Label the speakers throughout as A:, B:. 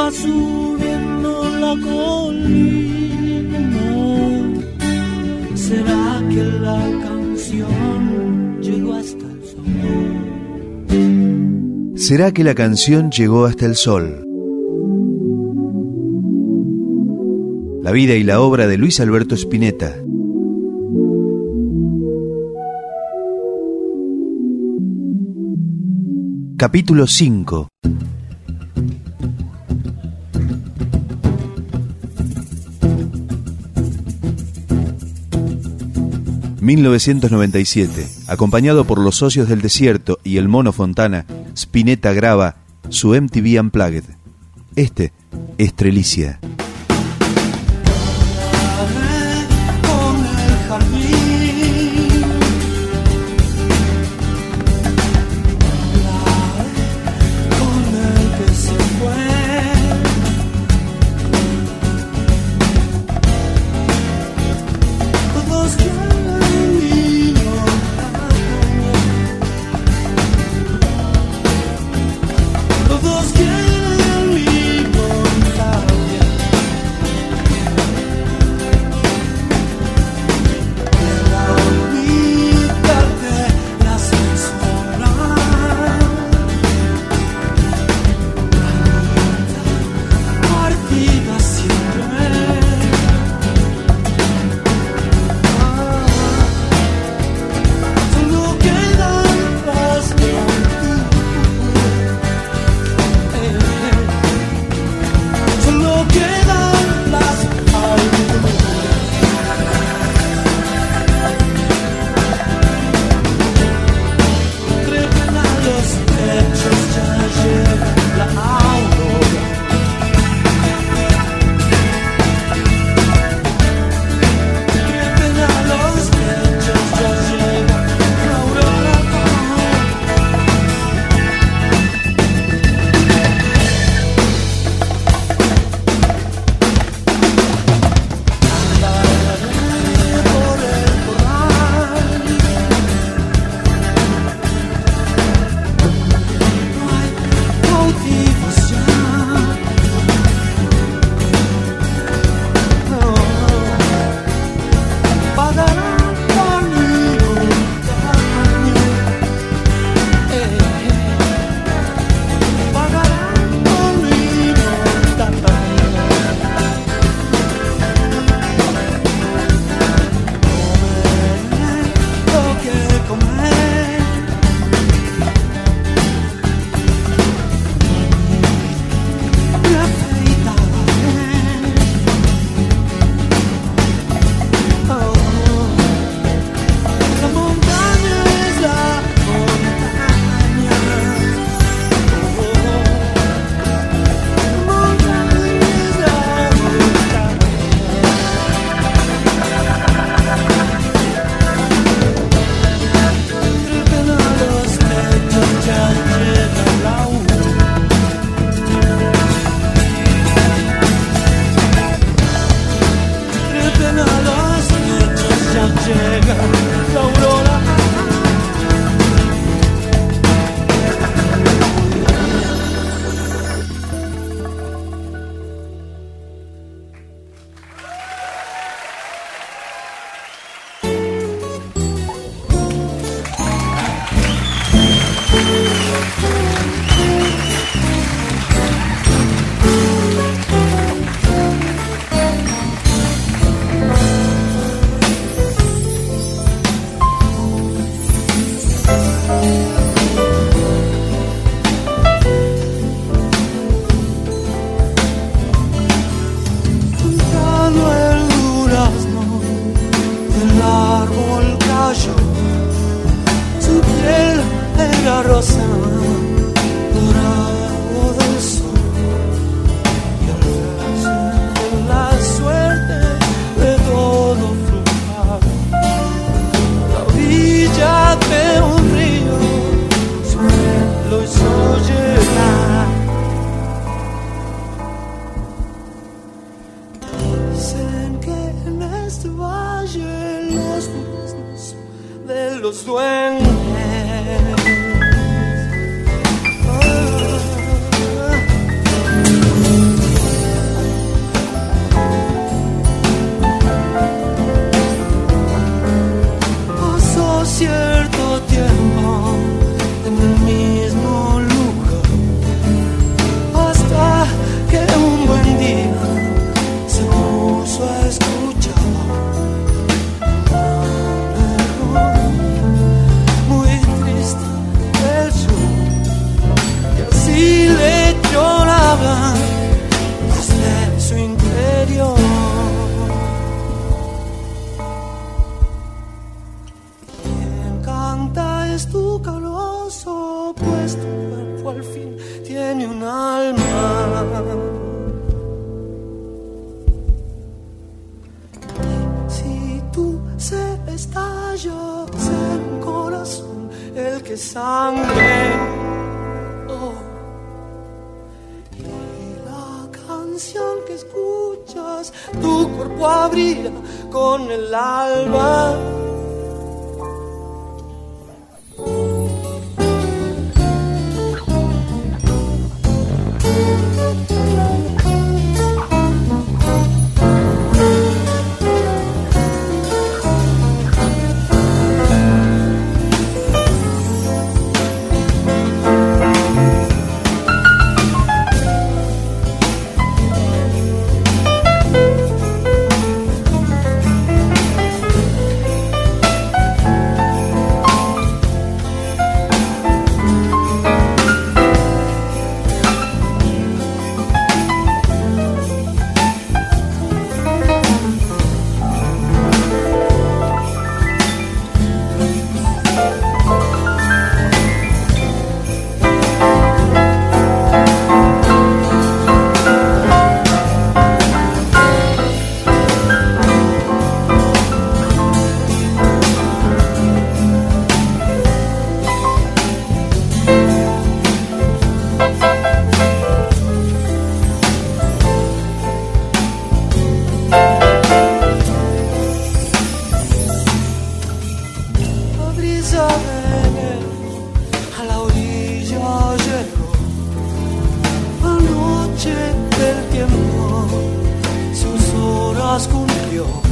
A: va subiendo la colina. ¿Será que la canción llegó hasta el sol?
B: ¿Será que la canción llegó hasta el sol? La vida y la obra de Luis Alberto Spinetta. Capítulo 5 1997, acompañado por los socios del desierto y el mono Fontana, Spinetta graba su MTV Unplugged. Este es Trelicia.
A: de la rosa dorado del sol. Y al de la suerte de todo flujar la orilla de un río su lo hizo dicen que en este valle los de los duendes es tu caloroso, pues tu cuerpo al fin tiene un alma. Si tú se estalla, ser un corazón el que sangre. Oh. Y la canción que escuchas, tu cuerpo abrirá con el alba. a la orilla llegó la noche del tiempo sus horas cumplió.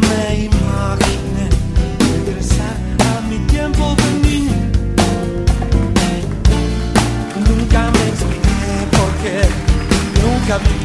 A: Me imaginé regresar a mi tiempo de niña. Nunca me expliqué por qué, nunca vi que.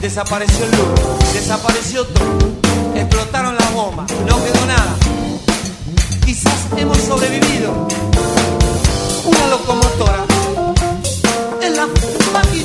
A: Desapareció el Louvre, desapareció todo, explotaron las bombas, no quedó nada. Quizás hemos sobrevivido. Una locomotora en la fucking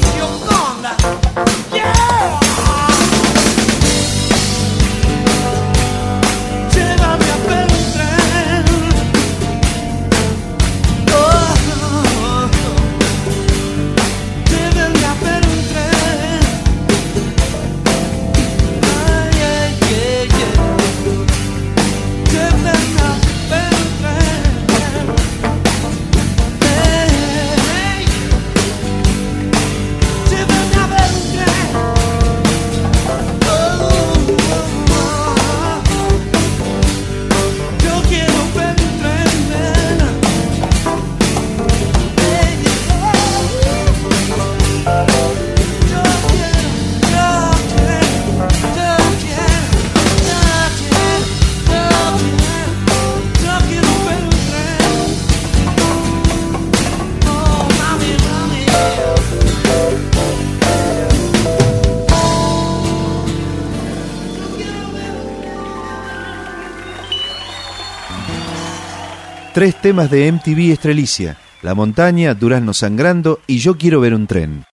B: Tres temas de MTV Estrelicia. La montaña, Durazno sangrando y Yo quiero ver un tren.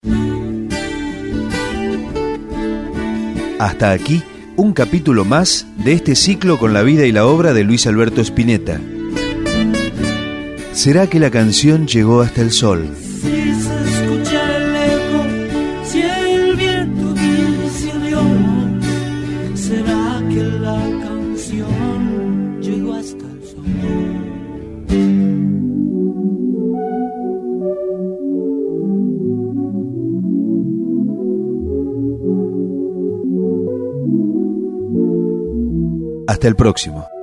B: Hasta aquí, un capítulo más de este ciclo con la vida y la obra de Luis Alberto Spinetta.
A: ¿Será que la canción llegó hasta el sol?
B: Hasta el próximo.